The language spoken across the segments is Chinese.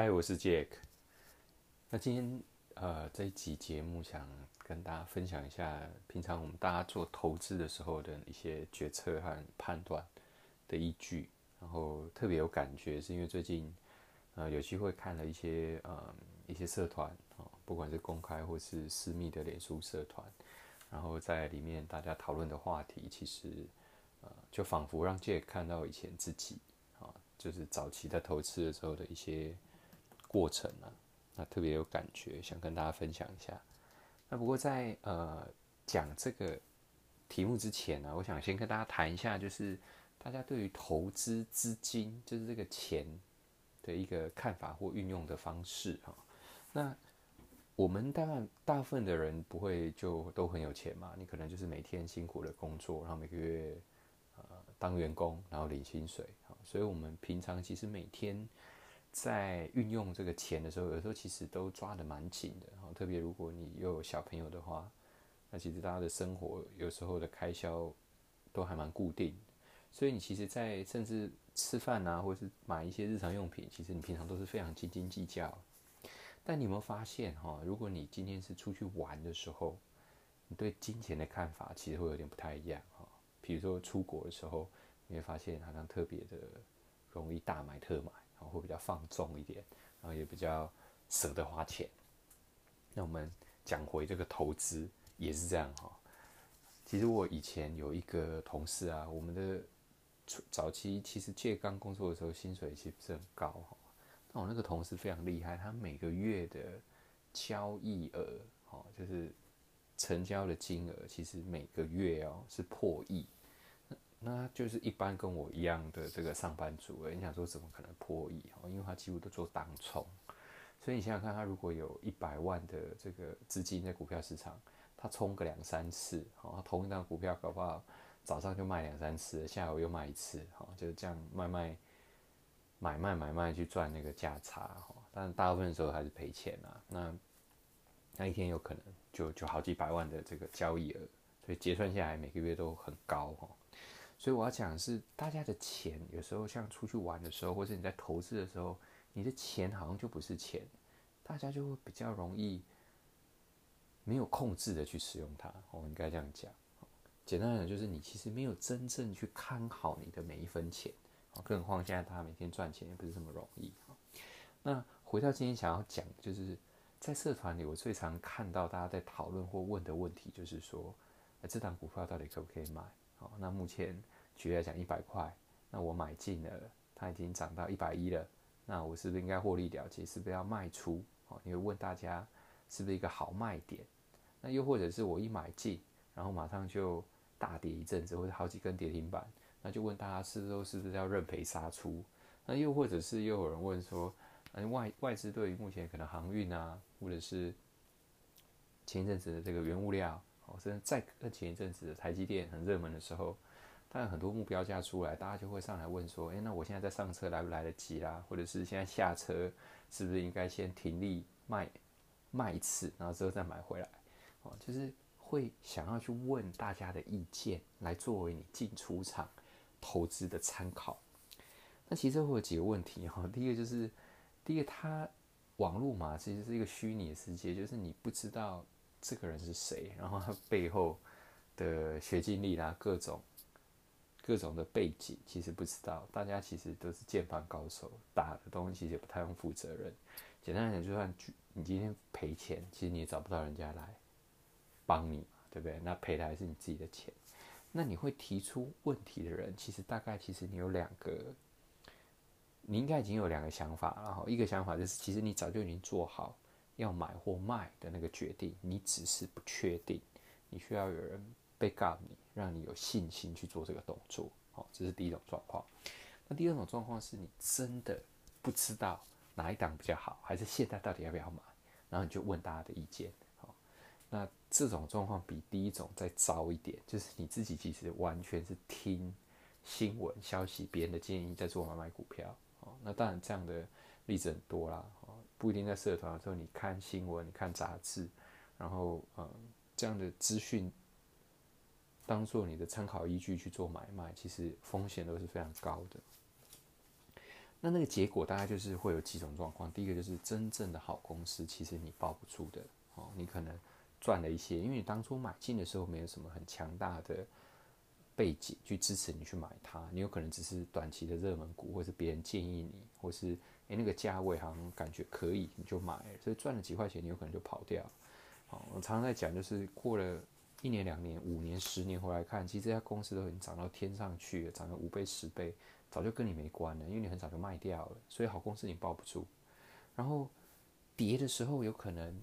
嗨，我是 Jack。那今天呃这一集节目想跟大家分享一下，平常我们大家做投资的时候的一些决策和判断的依据。然后特别有感觉，是因为最近呃有机会看了一些呃一些社团啊，不管是公开或是私密的脸书社团，然后在里面大家讨论的话题，其实呃就仿佛让 Jack 看到以前自己啊。就是早期在投资的时候的一些过程啊，那特别有感觉，想跟大家分享一下。那不过在呃讲这个题目之前呢，我想先跟大家谈一下，就是大家对于投资资金，就是这个钱的一个看法或运用的方式啊。那我们大概大部分的人不会就都很有钱嘛，你可能就是每天辛苦的工作，然后每个月呃当员工，然后领薪水。所以，我们平常其实每天在运用这个钱的时候，有时候其实都抓得蛮紧的。然后，特别如果你又有小朋友的话，那其实大家的生活有时候的开销都还蛮固定。所以，你其实，在甚至吃饭啊，或是买一些日常用品，其实你平常都是非常斤斤计较。但你有没有发现，哈，如果你今天是出去玩的时候，你对金钱的看法其实会有点不太一样，哈。比如说出国的时候。你会发现好像特别的容易大买特买，会比较放纵一点，然后也比较舍得花钱。那我们讲回这个投资也是这样哈。其实我以前有一个同事啊，我们的早期其实借刚工作的时候薪水其实不是很高哈。那我那个同事非常厉害，他每个月的交易额，哦，就是成交的金额，其实每个月哦是破亿。那就是一般跟我一样的这个上班族，你想说怎么可能破亿哦？因为他几乎都做当冲，所以你想想看，他如果有一百万的这个资金在股票市场，他冲个两三次，哦，同一张股票搞不好早上就卖两三次，下午又卖一次，哈，就是这样卖卖买卖买卖去赚那个价差，哈，但大部分时候还是赔钱啊。那那一天有可能就就好几百万的这个交易额，所以结算下来每个月都很高，哈。所以我要讲的是，大家的钱有时候像出去玩的时候，或者你在投资的时候，你的钱好像就不是钱，大家就会比较容易没有控制的去使用它。我应该这样讲，简单讲就是你其实没有真正去看好你的每一分钱，更何况现在大家每天赚钱也不是这么容易。那回到今天想要讲，就是在社团里，我最常看到大家在讨论或问的问题，就是说，这档股票到底可不可以买？好，那目前举例来讲，一百块，那我买进了，它已经涨到一百一了，那我是不是应该获利了结？是不是要卖出？哦，你会问大家是不是一个好卖点？那又或者是我一买进，然后马上就大跌一阵子，或者好几根跌停板，那就问大家是说是不是要认赔杀出？那又或者是又有人问说，嗯，外外资对于目前可能航运啊，或者是前一阵子的这个原物料。甚至在前一阵子的，台积电很热门的时候，但很多目标价出来，大家就会上来问说：“诶，那我现在在上车来不来得及啦？或者是现在下车是不是应该先停利卖卖一次，然后之后再买回来？”哦，就是会想要去问大家的意见，来作为你进出场投资的参考。那其实会有几个问题哈。第一个就是，第一个它网络嘛，其实是一个虚拟的世界，就是你不知道。这个人是谁？然后他背后的学经历啦，各种各种的背景，其实不知道。大家其实都是键盘高手，打的东西也不太用负责任。简单来讲，就算你今天赔钱，其实你也找不到人家来帮你，对不对？那赔的还是你自己的钱。那你会提出问题的人，其实大概其实你有两个，你应该已经有两个想法。然后一个想法就是，其实你早就已经做好。要买或卖的那个决定，你只是不确定，你需要有人 back up 你，让你有信心去做这个动作。好，这是第一种状况。那第二种状况是你真的不知道哪一档比较好，还是现在到底要不要买，然后你就问大家的意见。好，那这种状况比第一种再糟一点，就是你自己其实完全是听新闻消息、别人的建议在做买卖股票。好，那当然这样的例子很多啦。不一定在社团的时候，你看新闻、看杂志，然后嗯，这样的资讯当做你的参考依据去做买卖，其实风险都是非常高的。那那个结果大概就是会有几种状况。第一个就是真正的好公司，其实你抱不住的哦，你可能赚了一些，因为你当初买进的时候没有什么很强大的背景去支持你去买它，你有可能只是短期的热门股，或是别人建议你，或是诶那个价位好像感觉可以，你就买，所以赚了几块钱，你有可能就跑掉。哦，我常常在讲，就是过了一年、两年、五年、十年回来看，其实这家公司都已经涨到天上去了，涨了五倍、十倍。早就跟你没关了，因为你很早就卖掉了，所以好公司你抱不住。然后跌的时候有可能，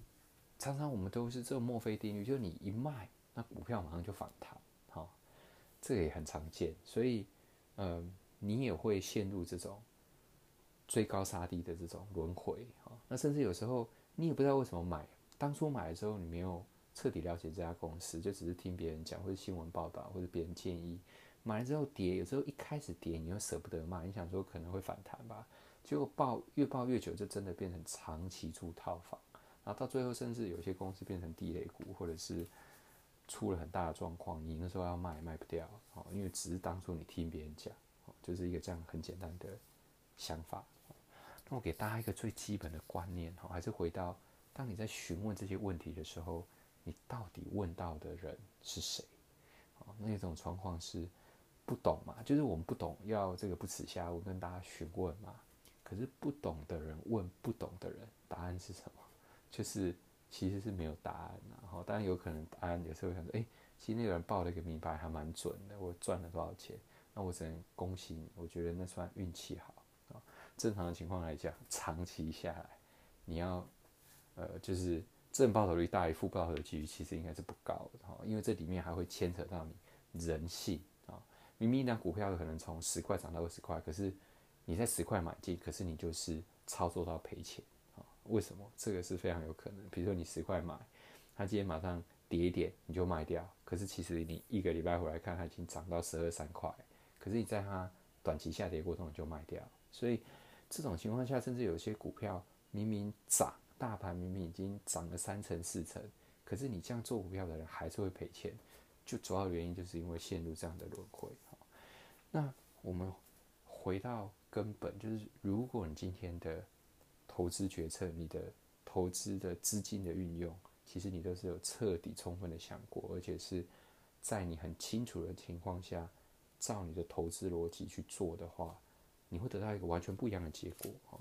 常常我们都是这种墨菲定律，就是你一卖，那股票马上就反弹，哈，这个也很常见。所以，嗯，你也会陷入这种追高杀低的这种轮回，哈。那甚至有时候你也不知道为什么买，当初买的时候你没有彻底了解这家公司，就只是听别人讲或者新闻报道或者别人建议。买了之后跌，有时候一开始跌你又舍不得卖，你想说可能会反弹吧，结果抱越抱越久，就真的变成长期住套房，然后到最后甚至有些公司变成地雷股，或者是出了很大的状况，你那时候要卖卖不掉，哦，因为只是当初你听别人讲，哦，就是一个这样很简单的想法。那我给大家一个最基本的观念，哦，还是回到当你在询问这些问题的时候，你到底问到的人是谁？哦，那种状况是。不懂嘛，就是我们不懂，要这个不耻下问跟大家询问嘛。可是不懂的人问不懂的人，答案是什么？就是其实是没有答案。然后当然有可能答案有时候想说，哎，其实那个人报了一个名牌还蛮准的，我赚了多少钱？那我只能恭喜你，我觉得那算运气好啊。正常的情况来讲，长期下来，你要呃，就是正报酬率大于负报酬的几率，其实应该是不高的哈，因为这里面还会牵扯到你人性。啊明明一张股票可能从十块涨到二十块，可是你在十块买进，可是你就是操作到赔钱啊？为什么？这个是非常有可能。比如说你十块买，它今天马上跌一点，你就卖掉。可是其实你一个礼拜回来看，它已经涨到十二三块，可是你在它短期下跌过程中就卖掉。所以这种情况下，甚至有些股票明明涨，大盘明明已经涨了三成四成，可是你这样做股票的人还是会赔钱。就主要原因就是因为陷入这样的轮回。那我们回到根本，就是如果你今天的投资决策，你的投资的资金的运用，其实你都是有彻底充分的想过，而且是在你很清楚的情况下，照你的投资逻辑去做的话，你会得到一个完全不一样的结果。哈，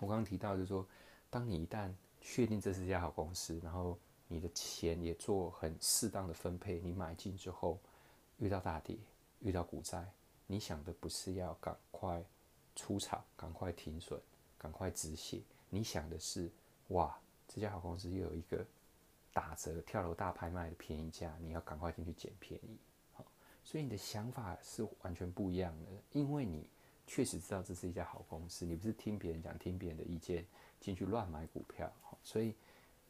我刚刚提到就是说，当你一旦确定这是家好公司，然后你的钱也做很适当的分配，你买进之后遇到大跌。遇到股灾，你想的不是要赶快出场、赶快停损、赶快止血，你想的是，哇，这家好公司又有一个打折、跳楼大拍卖的便宜价，你要赶快进去捡便宜。好，所以你的想法是完全不一样的，因为你确实知道这是一家好公司，你不是听别人讲、听别人的意见进去乱买股票。所以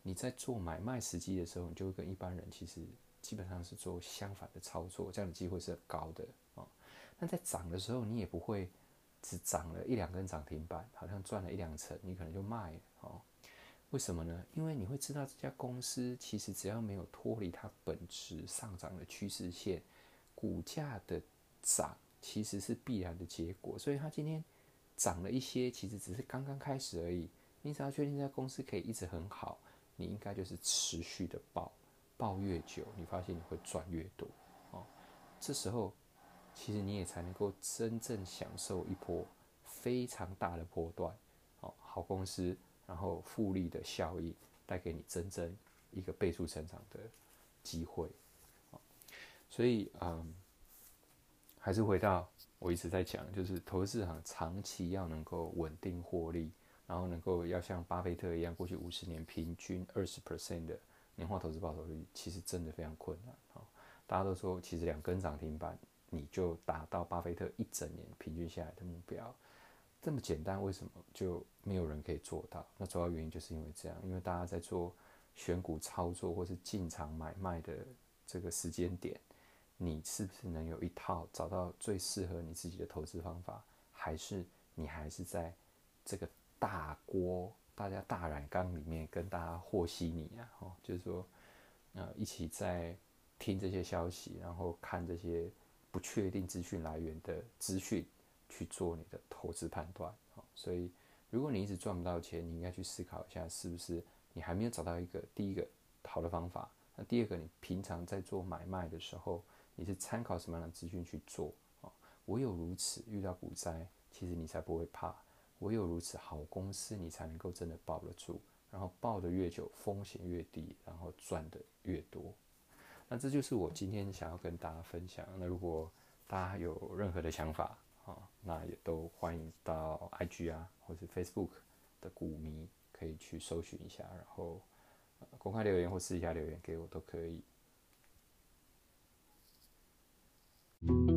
你在做买卖时机的时候，你就会跟一般人其实。基本上是做相反的操作，这样的机会是很高的啊。那在涨的时候，你也不会只涨了一两根涨停板，好像赚了一两成，你可能就卖哦。为什么呢？因为你会知道这家公司其实只要没有脱离它本质上涨的趋势线，股价的涨其实是必然的结果。所以它今天涨了一些，其实只是刚刚开始而已。你只要确定这家公司可以一直很好，你应该就是持续的报。报越久，你发现你会赚越多哦。这时候，其实你也才能够真正享受一波非常大的波段哦。好公司，然后复利的效益带给你真正一个倍数成长的机会哦所以，嗯，还是回到我一直在讲，就是投资市场长期要能够稳定获利，然后能够要像巴菲特一样，过去五十年平均二十 percent 的。年化投资报酬率其实真的非常困难啊！大家都说，其实两根涨停板你就达到巴菲特一整年平均下来的目标，这么简单，为什么就没有人可以做到？那主要原因就是因为这样，因为大家在做选股操作或是进场买卖的这个时间点，你是不是能有一套找到最适合你自己的投资方法？还是你还是在这个大锅？大家大染缸里面跟大家和稀泥啊，哦，就是说，呃，一起在听这些消息，然后看这些不确定资讯来源的资讯，去做你的投资判断。好，所以如果你一直赚不到钱，你应该去思考一下，是不是你还没有找到一个第一个好的方法。那第二个，你平常在做买卖的时候，你是参考什么样的资讯去做？啊，唯有如此，遇到股灾，其实你才不会怕。唯有如此，好公司你才能够真的抱得住，然后抱得越久，风险越低，然后赚的越多。那这就是我今天想要跟大家分享。那如果大家有任何的想法啊，那也都欢迎到 IG 啊，或是 Facebook 的股迷可以去搜寻一下，然后呃公开留言或私下留言给我都可以。thank you